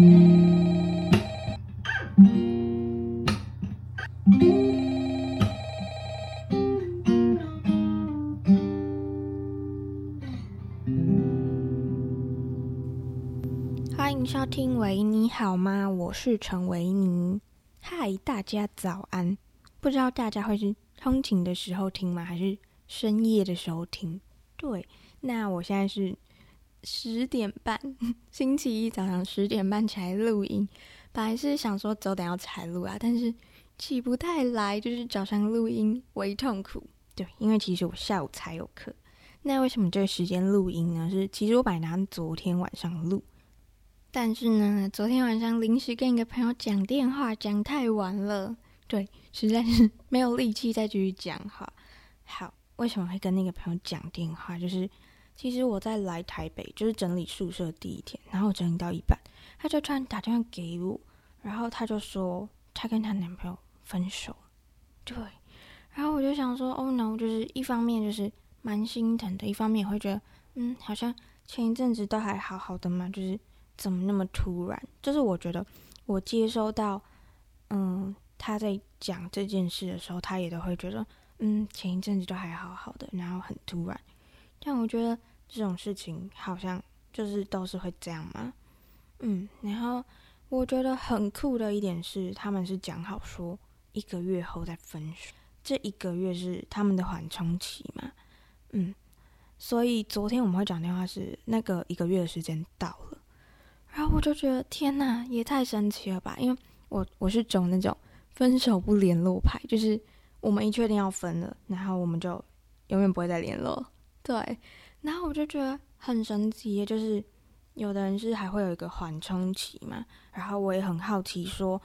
欢迎收听维尼好吗？我是陈维尼。嗨，大家早安！不知道大家会是通勤的时候听吗？还是深夜的时候听？对，那我现在是十点半，星期一早上十点半起来录音。本来是想说早点要才录啊，但是起不太来，就是早上录音为痛苦。对，因为其实我下午才有课。那为什么这个时间录音呢？是其实我本来打算昨天晚上录，但是呢，昨天晚上临时跟一个朋友讲电话，讲太晚了，对，实在是没有力气再继续讲话。好。为什么会跟那个朋友讲电话？就是其实我在来台北，就是整理宿舍第一天，然后整理到一半，他就突然打电话给我，然后他就说他跟他男朋友分手，对，然后我就想说哦 no，就是一方面就是蛮心疼的，一方面也会觉得，嗯，好像前一阵子都还好好的嘛，就是怎么那么突然？就是我觉得我接收到，嗯，他在讲这件事的时候，他也都会觉得。嗯，前一阵子都还好好的，然后很突然，但我觉得这种事情好像就是都是会这样嘛。嗯，然后我觉得很酷的一点是，他们是讲好说一个月后再分手，这一个月是他们的缓冲期嘛。嗯，所以昨天我们会讲电话是那个一个月的时间到了，然后我就觉得天哪，也太神奇了吧！因为我我是走那种分手不联络派，就是。我们一确定要分了，然后我们就永远不会再联络。对，然后我就觉得很神奇，就是有的人是还会有一个缓冲期嘛。然后我也很好奇，说，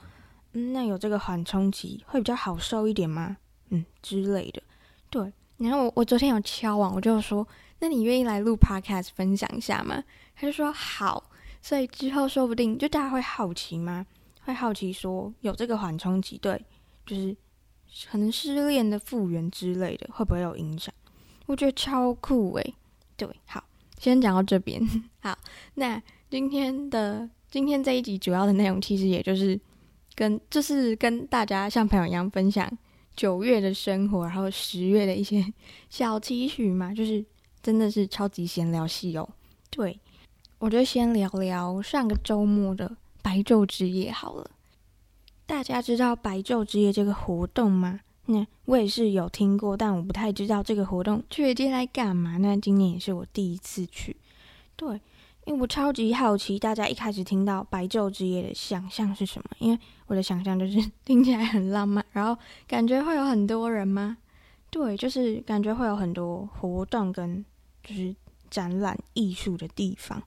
嗯，那有这个缓冲期会比较好受一点吗？嗯，之类的。对，然后我我昨天有敲网，我就说，那你愿意来录 Podcast 分享一下吗？他就说好。所以之后说不定就大家会好奇吗？会好奇说有这个缓冲期，对，就是。可能失恋的复原之类的，会不会有影响？我觉得超酷诶。对，好，先讲到这边。好，那今天的今天这一集主要的内容，其实也就是跟就是跟大家像朋友一样分享九月的生活，然后十月的一些小期许嘛，就是真的是超级闲聊系哦。对，我就先聊聊上个周末的白昼之夜好了。大家知道白昼之夜这个活动吗？那我也是有听过，但我不太知道这个活动具体来干嘛。那今年也是我第一次去，对，因为我超级好奇，大家一开始听到白昼之夜的想象是什么？因为我的想象就是听起来很浪漫，然后感觉会有很多人吗？对，就是感觉会有很多活动跟就是展览艺术的地方。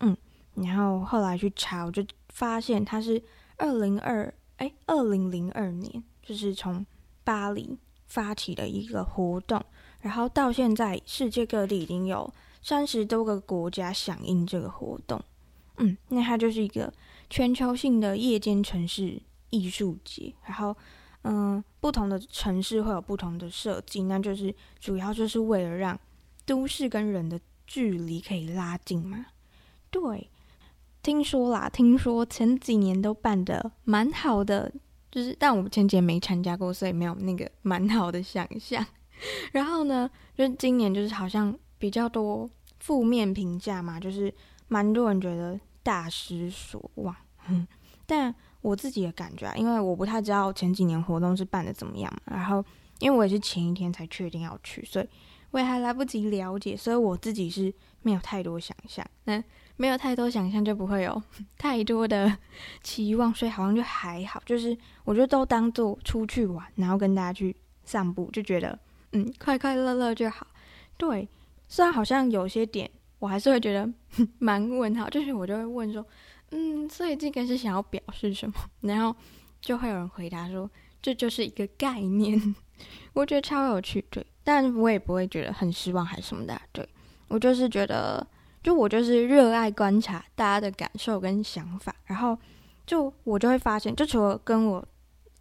嗯，然后后来去查，我就发现它是二零二。哎，二零零二年就是从巴黎发起的一个活动，然后到现在世界各地已经有三十多个国家响应这个活动。嗯，那它就是一个全球性的夜间城市艺术节，然后嗯，不同的城市会有不同的设计，那就是主要就是为了让都市跟人的距离可以拉近嘛。对。听说啦，听说前几年都办得蛮好的，就是但我前几年没参加过，所以没有那个蛮好的想象。然后呢，就是今年就是好像比较多负面评价嘛，就是蛮多人觉得大失所望。嗯，但我自己的感觉啊，因为我不太知道前几年活动是办的怎么样，然后因为我也是前一天才确定要去，所以我也还来不及了解，所以我自己是没有太多想象。那没有太多想象，就不会有 太多的期望，所以好像就还好。就是我就都当做出去玩，然后跟大家去散步，就觉得嗯，快快乐乐就好。对，虽然好像有些点，我还是会觉得 蛮问号。就是我就会问说，嗯，所以这个是想要表示什么？然后就会有人回答说，这就是一个概念。我觉得超有趣，对，但我也不会觉得很失望还是什么的。对，我就是觉得。就我就是热爱观察大家的感受跟想法，然后就我就会发现，就除了跟我，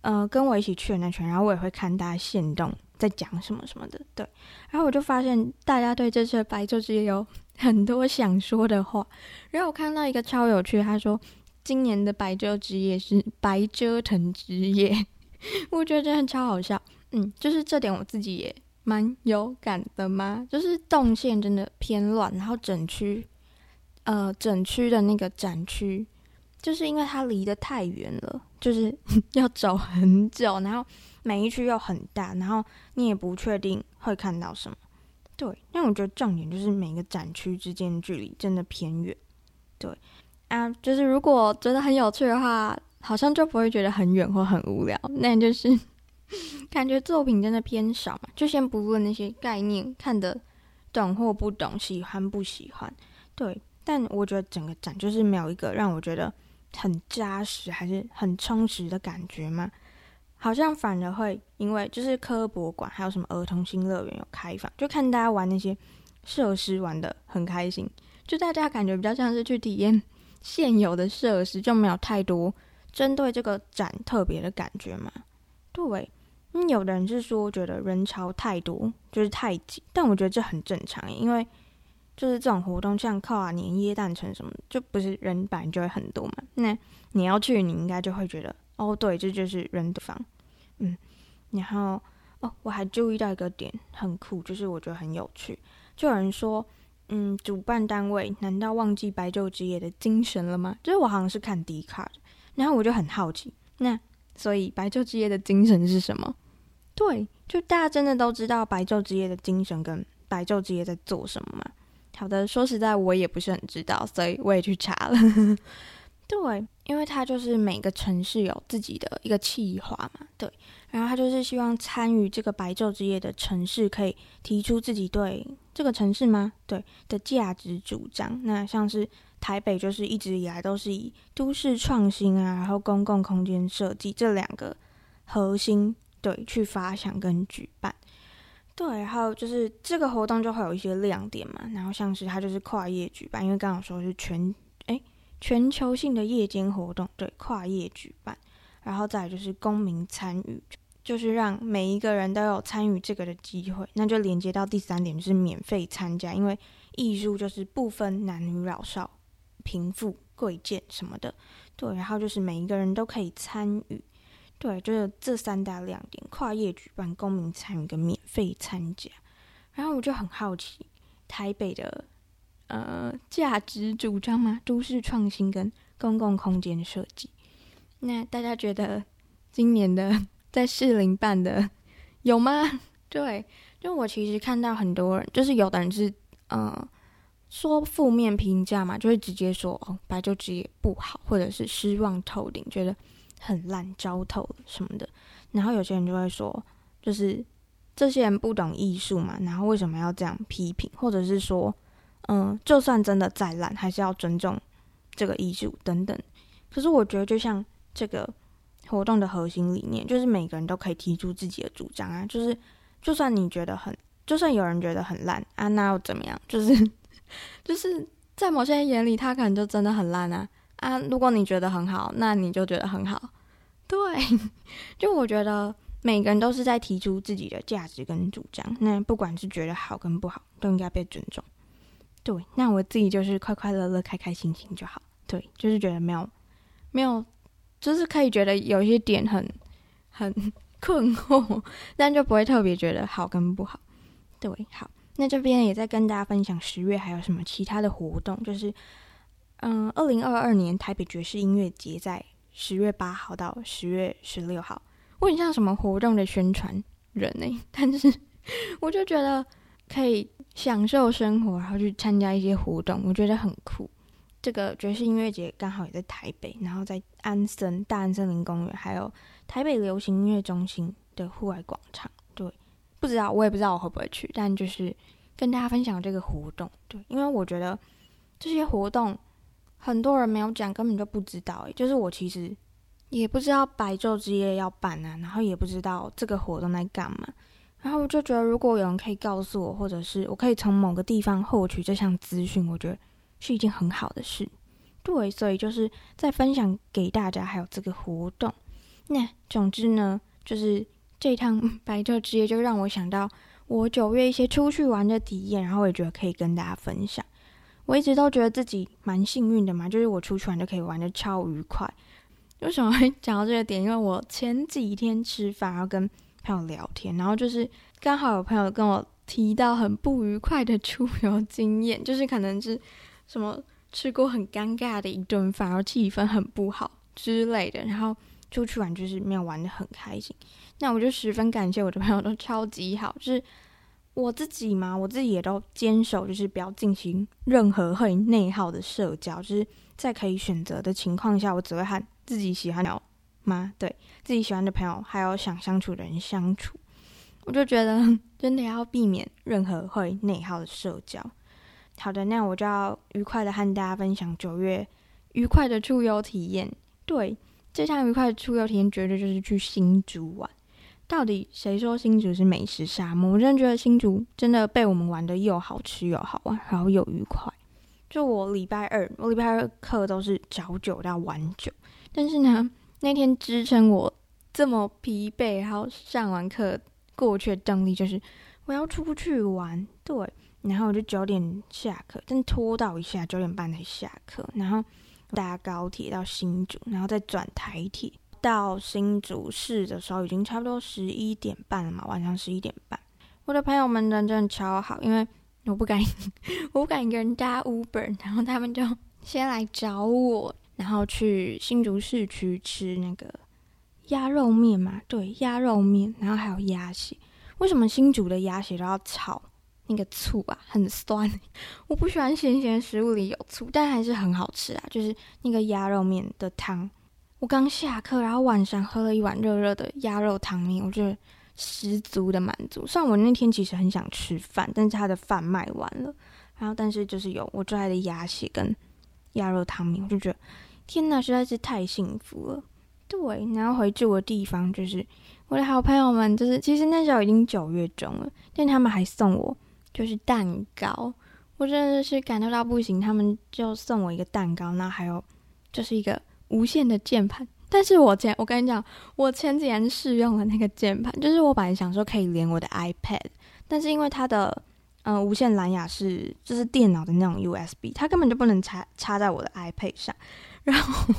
呃，跟我一起去的那群，然后我也会看大家限动在讲什么什么的，对，然后我就发现大家对这次白昼之夜有 很多想说的话，然后我看到一个超有趣，他说今年的白昼之夜是白折腾之夜，我觉得真的超好笑。嗯，就是这点我自己也蛮有感的嘛，就是动线真的偏乱，然后整区，呃，整区的那个展区，就是因为它离得太远了，就是 要走很久，然后每一区又很大，然后你也不确定会看到什么。对，因为我觉得重点就是每个展区之间距离真的偏远。对啊，就是如果觉得很有趣的话，好像就不会觉得很远或很无聊。那就是 感觉作品真的偏少嘛。就先不论那些概念看得懂或不懂，喜欢不喜欢。对，但我觉得整个展就是没有一个让我觉得很扎实还是很充实的感觉嘛。好像反而会因为就是科博馆还有什么儿童新乐园有开放，就看大家玩那些设施玩得很开心，就大家感觉比较像是去体验现有的设施，就没有太多针对这个展特别的感觉嘛。对，嗯，有的人是说觉得人潮太多，就是太挤，但我觉得这很正常，因为就是这种活动像跨年、耶诞城什么，就不是人本来就会很多嘛。那你要去，你应该就会觉得。哦，对，这就是人的房，嗯，然后哦，我还注意到一个点很酷，就是我觉得很有趣，就有人说，嗯，主办单位难道忘记白昼之夜的精神了吗？就是我好像是看 D 卡然后我就很好奇，那所以白昼之夜的精神是什么？对，就大家真的都知道白昼之夜的精神跟白昼之夜在做什么吗？好的，说实在我也不是很知道，所以我也去查了。对，因为他就是每个城市有自己的一个企划嘛，对，然后他就是希望参与这个白昼之夜的城市可以提出自己对这个城市吗？对的价值主张。那像是台北，就是一直以来都是以都市创新啊，然后公共空间设计这两个核心对去发想跟举办。对，然后就是这个活动就会有一些亮点嘛，然后像是它就是跨业举办，因为刚刚说是全。全球性的夜间活动，对，跨业举办，然后再来就是公民参与，就是让每一个人都有参与这个的机会。那就连接到第三点，就是免费参加，因为艺术就是不分男女老少、贫富贵贱什么的，对。然后就是每一个人都可以参与，对，就是这三大亮点：跨业举办、公民参与跟免费参加。然后我就很好奇，台北的。呃，价值主张吗？都市创新跟公共空间设计。那大家觉得今年的在士林办的有吗？对，就我其实看到很多人，就是有的人是呃说负面评价嘛，就会直接说哦，白昼之夜不好，或者是失望透顶，觉得很烂，糟透什么的。然后有些人就会说，就是这些人不懂艺术嘛，然后为什么要这样批评，或者是说。嗯，就算真的再烂，还是要尊重这个艺术等等。可是我觉得，就像这个活动的核心理念，就是每个人都可以提出自己的主张啊。就是，就算你觉得很，就算有人觉得很烂啊，那又怎么样？就是，就是在某些人眼里，他可能就真的很烂啊啊！如果你觉得很好，那你就觉得很好。对，就我觉得每个人都是在提出自己的价值跟主张。那不管是觉得好跟不好，都应该被尊重。对，那我自己就是快快乐乐、开开心心就好。对，就是觉得没有，没有，就是可以觉得有一些点很很 困惑，但就不会特别觉得好跟不好。对，好，那这边也在跟大家分享十月还有什么其他的活动，就是嗯，二零二二年台北爵士音乐节在十月八号到十月十六号，我很像什么活动的宣传人呢、但是我就觉得可以。享受生活，然后去参加一些活动，我觉得很酷。这个爵士音乐节刚好也在台北，然后在安森大安森林公园，还有台北流行音乐中心的户外广场。对，不知道我也不知道我会不会去，但就是跟大家分享这个活动。对，因为我觉得这些活动很多人没有讲，根本就不知道。诶，就是我其实也不知道白昼之夜要办啊，然后也不知道这个活动在干嘛。然后我就觉得，如果有人可以告诉我，或者是我可以从某个地方获取这项资讯，我觉得是一件很好的事。对，所以就是在分享给大家，还有这个活动。那总之呢，就是这趟白昼之夜就让我想到我九月一些出去玩的体验，然后我也觉得可以跟大家分享。我一直都觉得自己蛮幸运的嘛，就是我出去玩就可以玩得超愉快。为什么会讲到这个点？因为我前几天吃饭，然后跟朋友聊天，然后就是刚好有朋友跟我提到很不愉快的出游经验，就是可能是什么吃过很尴尬的一顿饭，然后气氛很不好之类的，然后出去玩就是没有玩得很开心。那我就十分感谢我的朋友都超级好，就是我自己嘛，我自己也都坚守，就是不要进行任何会内耗的社交，就是在可以选择的情况下，我只会和。自己喜欢的吗？对，自己喜欢的朋友，还有想相处的人相处，我就觉得 真的要避免任何会内耗的社交。好的，那我就要愉快的和大家分享九月愉快的出游体验。对，这项愉快的出游体验绝对就是去新竹玩。到底谁说新竹是美食沙漠？我真的觉得新竹真的被我们玩的又好吃又好玩，然后又愉快。就我礼拜二，我礼拜二课都是早九到晚九。但是呢，那天支撑我这么疲惫，然后上完课过去的动力就是我要出去玩，对。然后我就九点下课，但拖到一下九点半才下课，然后搭高铁到新竹，然后再转台铁到新竹市的时候，已经差不多十一点半了嘛，晚上十一点半。我的朋友们人真的超好，因为我不敢，我不敢一个人搭 Uber，然后他们就先来找我。然后去新竹市区吃那个鸭肉面嘛，对，鸭肉面，然后还有鸭血。为什么新竹的鸭血都要炒那个醋啊？很酸，我不喜欢咸咸食物里有醋，但还是很好吃啊。就是那个鸭肉面的汤，我刚下课，然后晚上喝了一碗热热的鸭肉汤面，我觉得十足的满足。虽然我那天其实很想吃饭，但是他的饭卖完了，然后但是就是有我最爱的鸭血跟鸭肉汤面，我就觉得。天呐，实在是太幸福了。对，然后回住的地方就是我的好朋友们，就是其实那时候已经九月中了，但他们还送我就是蛋糕，我真的是感动到不行。他们就送我一个蛋糕，那还有就是一个无线的键盘。但是我前我跟你讲，我前几天试用了那个键盘，就是我本来想说可以连我的 iPad，但是因为它的嗯、无线蓝牙是就是电脑的那种 USB，它根本就不能插插在我的 iPad 上。然后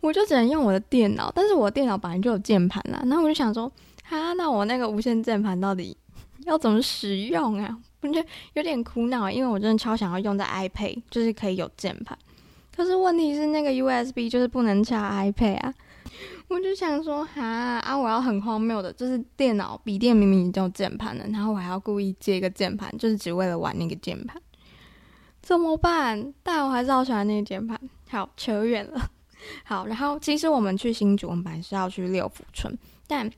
我就只能用我的电脑，但是我电脑本来就有键盘啦。然后我就想说，哈，那我那个无线键盘到底 要怎么使用啊？我就有点苦恼，因为我真的超想要用在 iPad，就是可以有键盘。可是问题是那个 USB 就是不能插 iPad 啊。我就想说，哈啊，我要很荒谬的，就是电脑笔电明明已经有键盘了，然后我还要故意接一个键盘，就是只为了玩那个键盘。怎么办？但我还是好喜欢那个键盘。好，扯远了。好，然后其实我们去新竹，我们本来是要去六福村，但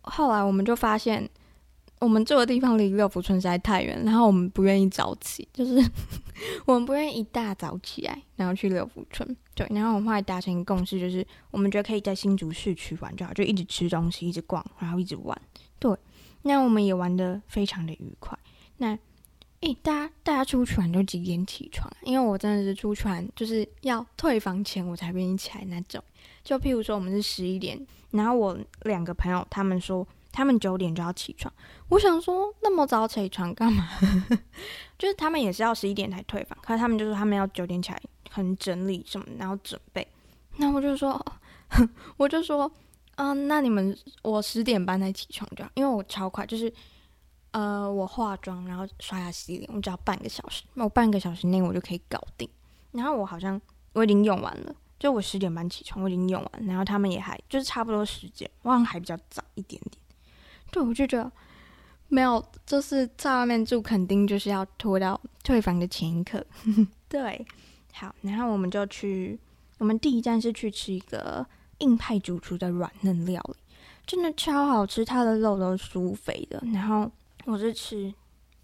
后来我们就发现，我们住的地方离六福村实在太远，然后我们不愿意早起，就是 我们不愿意一大早起来，然后去六福村。对，然后我们后来达成一个共识，就是我们觉得可以在新竹市区玩就好，就一直吃东西，一直逛，然后一直玩。对，那我们也玩得非常的愉快。那。诶，大家大家出去玩都几点起床？因为我真的是出去玩就是要退房前我才愿意起来那种。就譬如说我们是十一点，然后我两个朋友他们说他们九点就要起床，我想说那么早起床干嘛？就是他们也是要十一点才退房，可是他们就说他们要九点起来，很整理什么，然后准备。那我就说，我就说，嗯、那你们我十点半才起床就好，因为我超快，就是。呃，我化妆，然后刷牙洗脸，我只要半个小时，我半个小时内我就可以搞定。然后我好像我已经用完了，就我十点半起床，我已经用完，然后他们也还就是差不多时间，我好像还比较早一点点。对，我就觉得没有，就是在外面住，肯定就是要拖到退房的前一刻。对，好，然后我们就去，我们第一站是去吃一个硬派主厨的软嫩料理，真的超好吃，它的肉都是酥肥的，然后。我是吃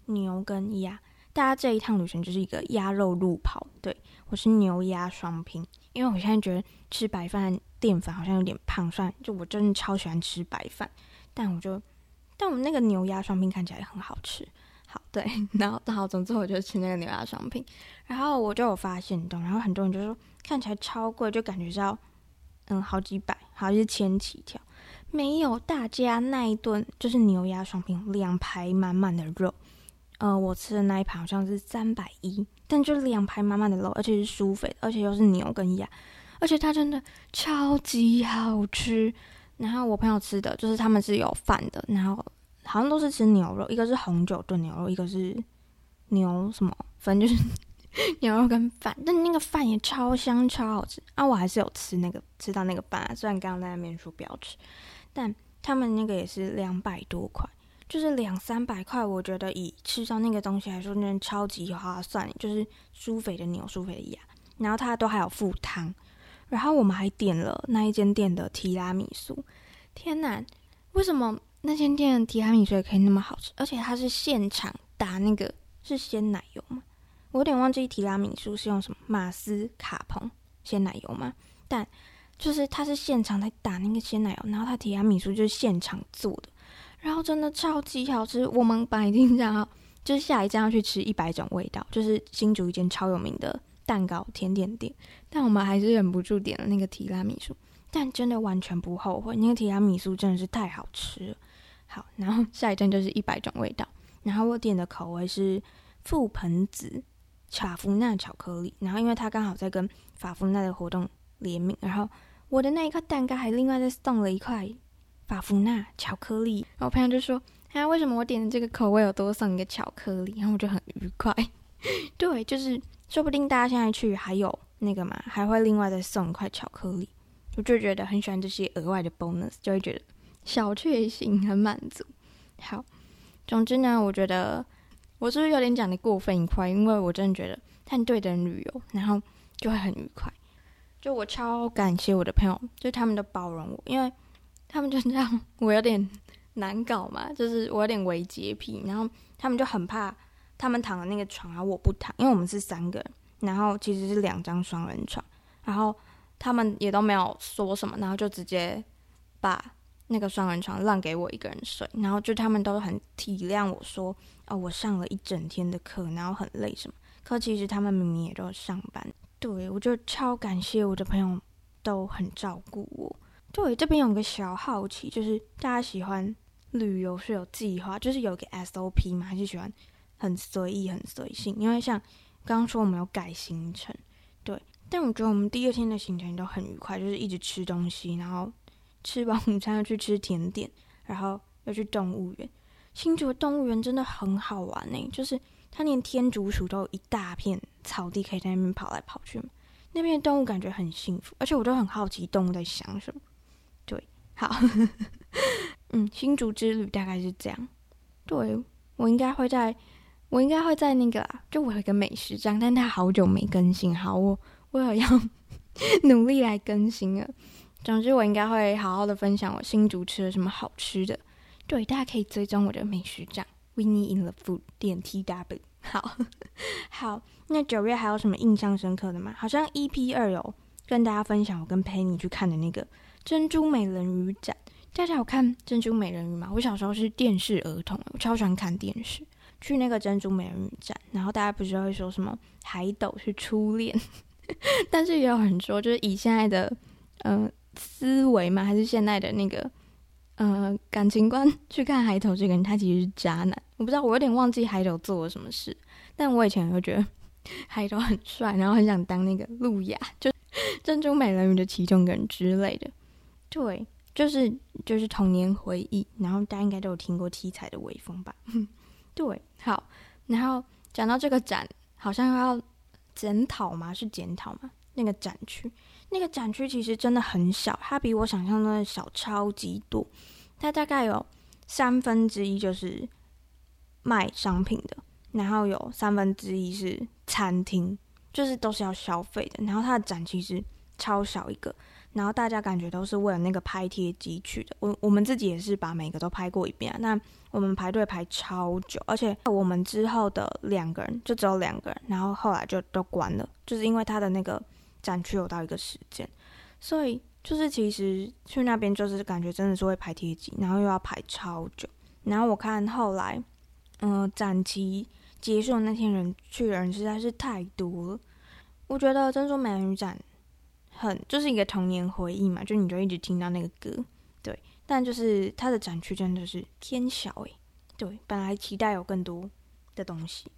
牛跟鸭，大家这一趟旅程就是一个鸭肉路跑。对，我是牛鸭双拼，因为我现在觉得吃白饭淀粉好像有点胖，算就我真的超喜欢吃白饭，但我就但我们那个牛鸭双拼看起来也很好吃。好，对，然后好，总之我就吃那个牛鸭双拼，然后我就有发现，懂，然后很多人就说看起来超贵，就感觉是要嗯好几百，好像是千起跳。没有，大家那一顿就是牛鸭双拼，两排满满的肉，呃，我吃的那一盘好像是三百一，但就两排满满的肉，而且是舒肥，而且又是牛跟鸭，而且它真的超级好吃。然后我朋友吃的就是他们是有饭的，然后好像都是吃牛肉，一个是红酒炖牛肉，一个是牛什么，反正就是 牛肉跟饭，但那个饭也超香超好吃啊！我还是有吃那个吃到那个饭啊，虽然刚刚在那边说不要吃，但他们那个也是两百多块。就是两三百块，我觉得以吃到那个东西来说，真的超级划算。就是舒肥的牛，舒肥的鸭，然后它都还有附汤。然后我们还点了那一间店的提拉米苏。天哪，为什么那间店的提拉米苏也可以那么好吃？而且它是现场打那个是鲜奶油吗？我有点忘记提拉米苏是用什么马斯卡彭鲜奶油吗？但就是它是现场在打那个鲜奶油，然后它提拉米苏就是现场做的。然后真的超级好吃，我们本来已经想要，就是下一站要去吃一百种味道，就是新竹一间超有名的蛋糕甜点店，但我们还是忍不住点了那个提拉米苏，但真的完全不后悔，那个提拉米苏真的是太好吃了。好，然后下一站就是一百种味道，然后我点的口味是覆盆子卡芙娜巧克力，然后因为它刚好在跟法芙娜的活动联名，然后我的那一块蛋糕还另外再送了一块。法芙娜巧克力，然后我朋友就说：“啊，为什么我点的这个口味有多送一个巧克力？”然后我就很愉快。对，就是说不定大家现在去还有那个嘛，还会另外再送一块巧克力。我就觉得很喜欢这些额外的 bonus，就会觉得小确幸，很满足。好，总之呢，我觉得我是不是有点讲的过分愉快？因为我真的觉得和对的人旅游，然后就会很愉快。就我超感谢我的朋友，就他们都包容我，因为。他们就这样，我有点难搞嘛，就是我有点微洁癖，然后他们就很怕他们躺的那个床啊，我不躺，因为我们是三个人，然后其实是两张双人床，然后他们也都没有说什么，然后就直接把那个双人床让给我一个人睡，然后就他们都很体谅我说，哦，我上了一整天的课，然后很累什么，可其实他们明明也都上班，对，我就超感谢我的朋友都很照顾我。对，这边有个小好奇，就是大家喜欢旅游是有计划，就是有个 SOP 吗？还是喜欢很随意、很随性？因为像刚刚说我们有改行程，对，但我觉得我们第二天的行程都很愉快，就是一直吃东西，然后吃完午餐又去吃甜点，然后又去动物园。新竹的动物园真的很好玩呢，就是它连天竺鼠都有一大片草地可以在那边跑来跑去，那边的动物感觉很幸福，而且我都很好奇动物在想什么。对好，嗯，新竹之旅大概是这样。对，我应该会在，我应该会在那个啦，就我有一个美食帐，但它好久没更新。好，我 我有要努力来更新了。总之，我应该会好好的分享我新竹吃了什么好吃的。对，大家可以追踪我的美食账，Winnie in the Food 点 T W。好，好，那九月还有什么印象深刻的吗？好像 EP 二有跟大家分享我跟 Penny 去看的那个。珍珠美人鱼展，大家有看珍珠美人鱼吗？我小时候是电视儿童，我超喜欢看电视。去那个珍珠美人鱼展，然后大家不是会说什么海斗是初恋，但是也有人说，就是以现在的呃思维嘛，还是现在的那个呃感情观去看海斗这个人，他其实是渣男。我不知道，我有点忘记海斗做了什么事，但我以前会觉得海斗很帅，然后很想当那个路亚，就珍珠美人鱼的其中一个人之类的。对，就是就是童年回忆，然后大家应该都有听过七彩的微风吧？对，好，然后讲到这个展，好像要检讨吗？是检讨吗？那个展区，那个展区其实真的很小，它比我想象中的小超级多，它大概有三分之一就是卖商品的，然后有三分之一是餐厅，就是都是要消费的，然后它的展其实超小一个。然后大家感觉都是为了那个拍贴机去的，我我们自己也是把每个都拍过一遍。那我们排队排超久，而且我们之后的两个人就只有两个人，然后后来就都关了，就是因为他的那个展区有到一个时间，所以就是其实去那边就是感觉真的是会拍贴机，然后又要排超久。然后我看后来，嗯、展期结束那天人去的人实在是太多了，我觉得珍珠美人鱼展。很就是一个童年回忆嘛，就你就一直听到那个歌，对。但就是它的展区真的是偏小诶，对。本来期待有更多的东西。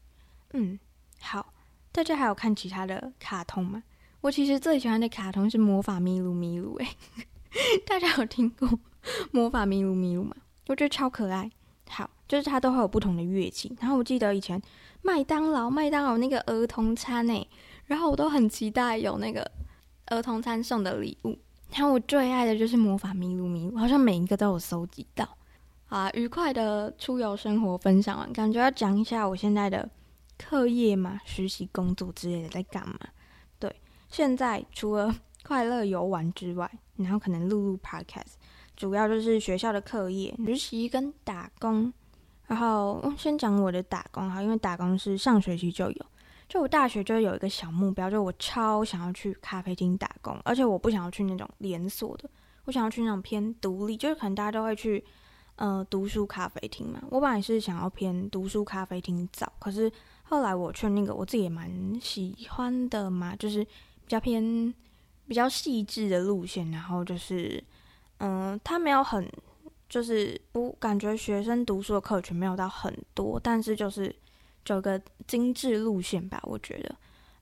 嗯，好，大家还有看其他的卡通吗？我其实最喜欢的卡通是魔法咪噜咪噜，哎，大家有听过魔法咪噜咪噜吗？我觉得超可爱。好，就是它都会有不同的乐器。然后我记得以前麦当劳麦当劳那个儿童餐诶，然后我都很期待有那个儿童餐送的礼物。然后我最爱的就是魔法咪噜咪噜，好像每一个都有收集到。啊，愉快的出游生活分享完，感觉要讲一下我现在的课业嘛、实习工作之类的在干嘛。对，现在除了快乐游玩之外，然后可能录录 podcast。主要就是学校的课业、实习跟打工。然后先讲我的打工哈，因为打工是上学期就有。就我大学就有一个小目标，就我超想要去咖啡厅打工，而且我不想要去那种连锁的，我想要去那种偏独立，就是可能大家都会去呃读书咖啡厅嘛。我本来是想要偏读书咖啡厅找，可是后来我去那个我自己也蛮喜欢的嘛，就是比较偏比较细致的路线，然后就是。嗯，他没有很，就是不感觉学生读书的课群没有到很多，但是就是走个精致路线吧，我觉得，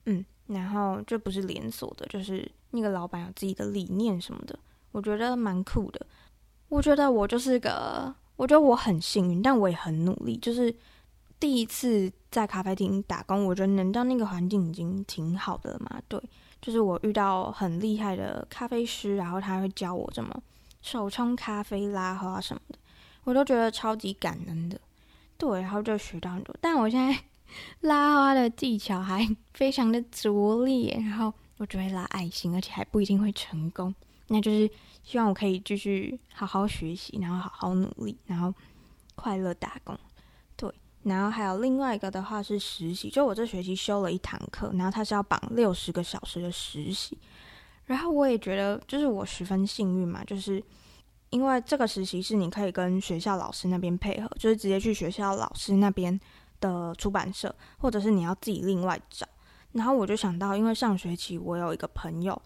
嗯，然后就不是连锁的，就是那个老板有自己的理念什么的，我觉得蛮酷的。我觉得我就是个，我觉得我很幸运，但我也很努力，就是第一次在咖啡厅打工，我觉得能到那个环境已经挺好的了嘛。对，就是我遇到很厉害的咖啡师，然后他会教我怎么。手冲咖啡、拉花什么的，我都觉得超级感恩的。对，然后就学到很多。但我现在 拉花的技巧还 非常的拙劣，然后我只会拉爱心，而且还不一定会成功。那就是希望我可以继续好好学习，然后好好努力，然后快乐打工。对，然后还有另外一个的话是实习，就我这学期修了一堂课，然后它是要绑六十个小时的实习。然后我也觉得，就是我十分幸运嘛，就是因为这个实习是你可以跟学校老师那边配合，就是直接去学校老师那边的出版社，或者是你要自己另外找。然后我就想到，因为上学期我有一个朋友，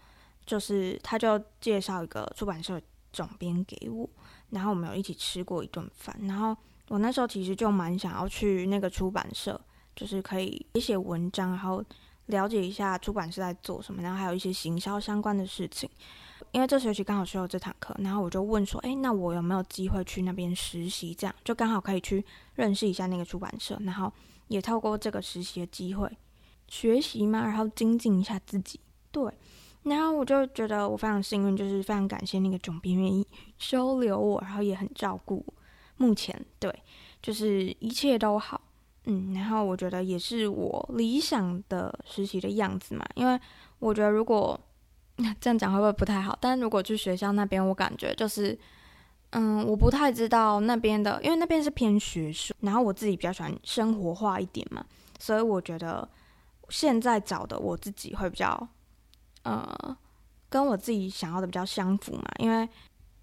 就是他就介绍一个出版社总编给我，然后我们有一起吃过一顿饭。然后我那时候其实就蛮想要去那个出版社，就是可以写写文章，然后。了解一下出版社在做什么，然后还有一些行销相关的事情。因为这学期刚好修了这堂课，然后我就问说：“诶，那我有没有机会去那边实习？这样就刚好可以去认识一下那个出版社，然后也透过这个实习的机会学习嘛，然后精进一下自己。”对，然后我就觉得我非常幸运，就是非常感谢那个总编愿意收留我，然后也很照顾。目前对，就是一切都好。嗯，然后我觉得也是我理想的实习的样子嘛，因为我觉得如果 这样讲会不会不太好？但如果去学校那边，我感觉就是，嗯，我不太知道那边的，因为那边是偏学术，然后我自己比较喜欢生活化一点嘛，所以我觉得现在找的我自己会比较，呃，跟我自己想要的比较相符嘛，因为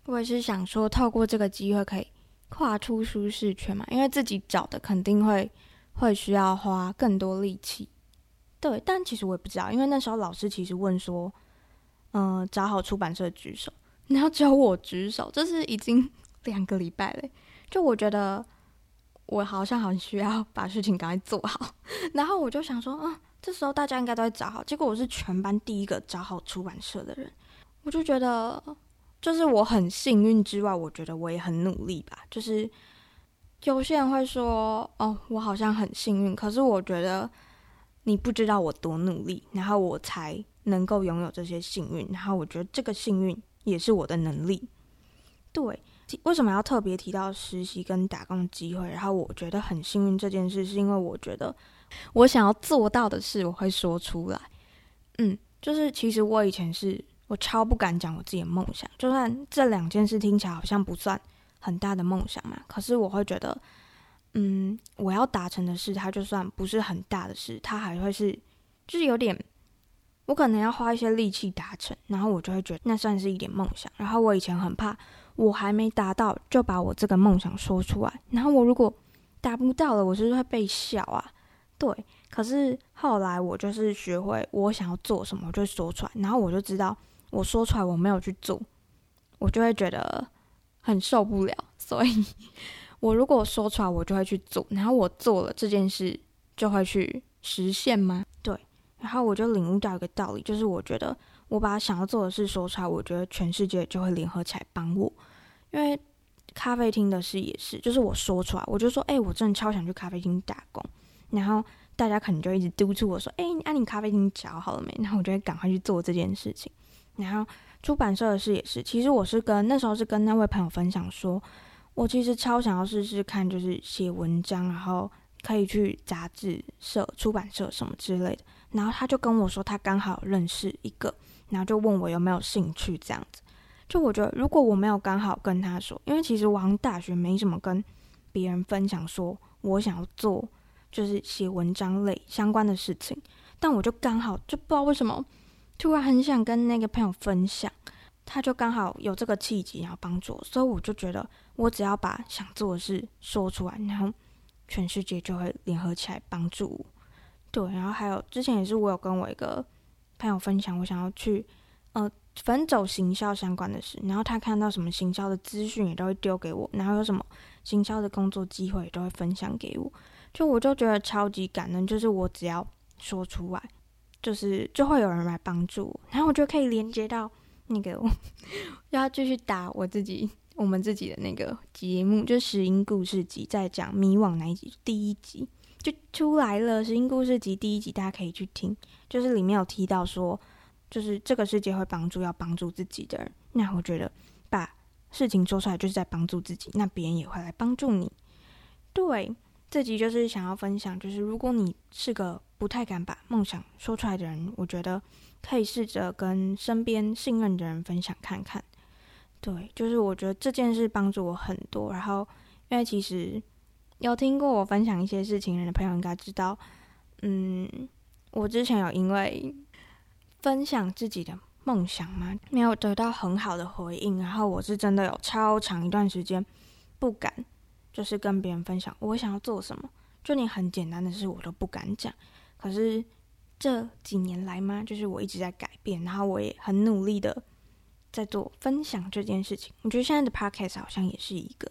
我也是想说透过这个机会可以跨出舒适圈嘛，因为自己找的肯定会。会需要花更多力气，对，但其实我也不知道，因为那时候老师其实问说，嗯、找好出版社举手，然后只有我举手，这是已经两个礼拜了，就我觉得我好像很需要把事情赶快做好，然后我就想说，啊，这时候大家应该都会找好，结果我是全班第一个找好出版社的人，我就觉得，就是我很幸运之外，我觉得我也很努力吧，就是。有些人会说：“哦，我好像很幸运。”可是我觉得你不知道我多努力，然后我才能够拥有这些幸运。然后我觉得这个幸运也是我的能力。对，为什么要特别提到实习跟打工机会？然后我觉得很幸运这件事，是因为我觉得我想要做到的事，我会说出来。嗯，就是其实我以前是我超不敢讲我自己的梦想，就算这两件事听起来好像不算。很大的梦想嘛，可是我会觉得，嗯，我要达成的事，它就算不是很大的事，它还会是，就是有点，我可能要花一些力气达成，然后我就会觉得那算是一点梦想。然后我以前很怕，我还没达到就把我这个梦想说出来，然后我如果达不到了，我是不是会被笑啊？对，可是后来我就是学会，我想要做什么，我就说出来，然后我就知道，我说出来我没有去做，我就会觉得。很受不了，所以我如果说出来，我就会去做，然后我做了这件事，就会去实现吗？然后我就领悟到一个道理，就是我觉得我把想要做的事说出来，我觉得全世界就会联合起来帮我。因为咖啡厅的事也是，就是我说出来，我就说，哎、我真的超想去咖啡厅打工。然后大家可能就一直督促我说，哎、那、你咖啡厅找好了没？然后我就会赶快去做这件事情。然后出版社的事也是，其实我是跟那时候是跟那位朋友分享说，我其实超想要试试看，就是写文章，然后可以去杂志社、出版社什么之类的。然后他就跟我说，他刚好认识一个，然后就问我有没有兴趣这样子。就我觉得，如果我没有刚好跟他说，因为其实我好像大学没什么跟别人分享，说我想要做就是写文章类相关的事情，但我就刚好就不知道为什么，突然很想跟那个朋友分享，他就刚好有这个契机，然后帮助我，所以我就觉得，我只要把想做的事说出来，然后全世界就会联合起来帮助我。对，然后还有之前也是我有跟我一个朋友分享，我想要去呃，反正走行销相关的事，然后他看到什么行销的资讯也都会丢给我，然后有什么行销的工作机会也都会分享给我，就我就觉得超级感恩，就是我只要说出来，就是就会有人来帮助我，然后我就可以连接到那个我要继续打我自己我们自己的那个节目，就石英故事集，在讲迷惘那一集第一集。就出来了，《拾音故事集》第一集，大家可以去听。就是里面有提到说，就是这个世界会帮助要帮助自己的人。那我觉得把事情说出来，就是在帮助自己，那别人也会来帮助你。对，这集就是想要分享，就是如果你是个不太敢把梦想说出来的人，我觉得可以试着跟身边信任的人分享看看。对，就是我觉得这件事帮助我很多。然后，因为其实。有听过我分享一些事情的朋友应该知道，嗯，我之前有因为分享自己的梦想嘛，没有得到很好的回应，然后我是真的有超长一段时间不敢，就是跟别人分享我想要做什么，就连很简单的事我都不敢讲。可是这几年来嘛，就是我一直在改变，然后我也很努力的在做分享这件事情。我觉得现在的 podcast 好像也是一个。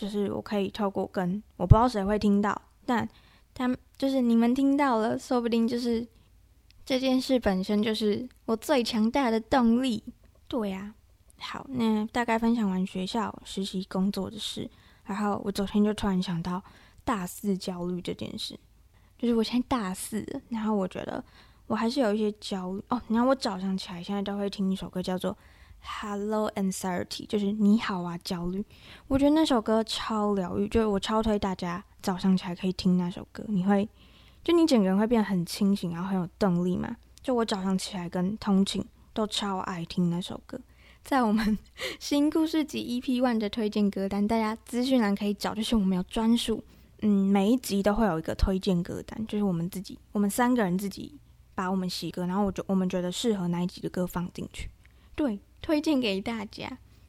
就是我可以透过跟我不知道谁会听到，但他们就是你们听到了，说不定就是这件事本身就是我最强大的动力。对呀，好，那大概分享完学校实习工作的事，然后我昨天就突然想到大四焦虑这件事，就是我现在大四，然后我觉得我还是有一些焦虑哦。然后我早上起来现在都会听一首歌，叫做。Hello Anxiety，就是你好啊，焦虑。我觉得那首歌超疗愈，就是我超推大家早上起来可以听那首歌，你会就你整个人会变得很清醒，然后很有动力嘛。就我早上起来跟通勤都超爱听那首歌，在我们 新故事集 EP One 的推荐歌单，大家资讯栏可以找，就是我们有专属，嗯，每一集都会有一个推荐歌单，就是我们自己，我们三个人自己把我们喜歌，然后我就我们觉得适合哪一集的歌放进去，对。推荐给大家，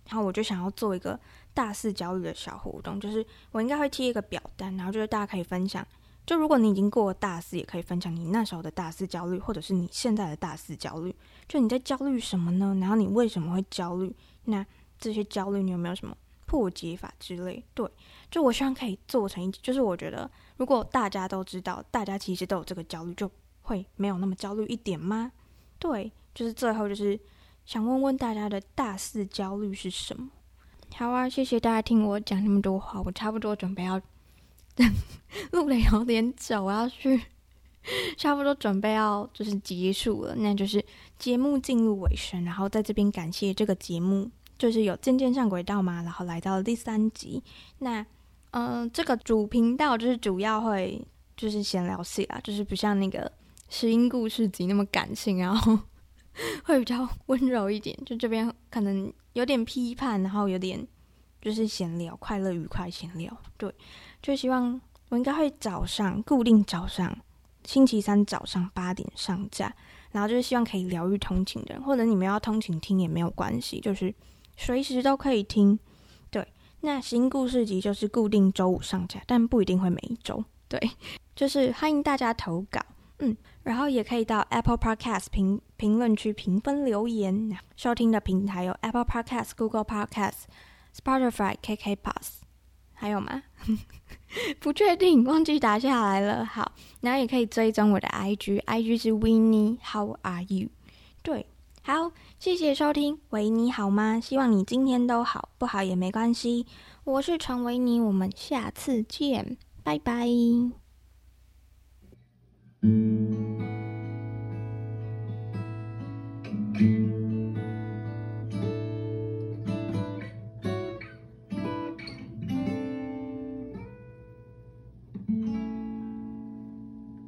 然后我就想要做一个大四焦虑的小活动，就是我应该会贴一个表单，然后就是大家可以分享。就如果你已经过了大四，也可以分享你那时候的大四焦虑，或者是你现在的大四焦虑。就你在焦虑什么呢？然后你为什么会焦虑？那这些焦虑你有没有什么破解法之类？对，就我希望可以做成一，就是我觉得如果大家都知道，大家其实都有这个焦虑，就会没有那么焦虑一点吗？对，就是最后就是。想问问大家的大四焦虑是什么？好啊，谢谢大家听我讲那么多话，我差不多准备要 录的有点久，我要去 差不多准备要就是结束了，那就是节目进入尾声，然后在这边感谢这个节目，就是有渐渐上轨道嘛，然后来到了第三集。那嗯、呃，这个主频道就是主要会就是闲聊系啦，就是不像那个拾音故事集那么感性，然后。会比较 温柔一点，就这边可能有点批判，然后有点就是闲聊，快乐愉快闲聊。对，就希望我应该会早上固定早上，星期三早上八点上架，然后就是希望可以疗愈通勤的人，或者你们要通勤听也没有关系，就是随时都可以听。对，那新故事集就是固定周五上架，但不一定会每一周。对，就是欢迎大家投稿。嗯，然后也可以到 Apple Podcast 评评论区评分留言。收听的平台有 Apple Podcast、Google Podcast、Spotify、KK Pass，还有吗？不确定，忘记打下来了。好，然后也可以追踪我的 IG，IG 是 Winnie，How are you？对，好，谢谢收听，维尼好吗？希望你今天都好，不好也没关系。我是陈维尼，我们下次见，拜拜。thank you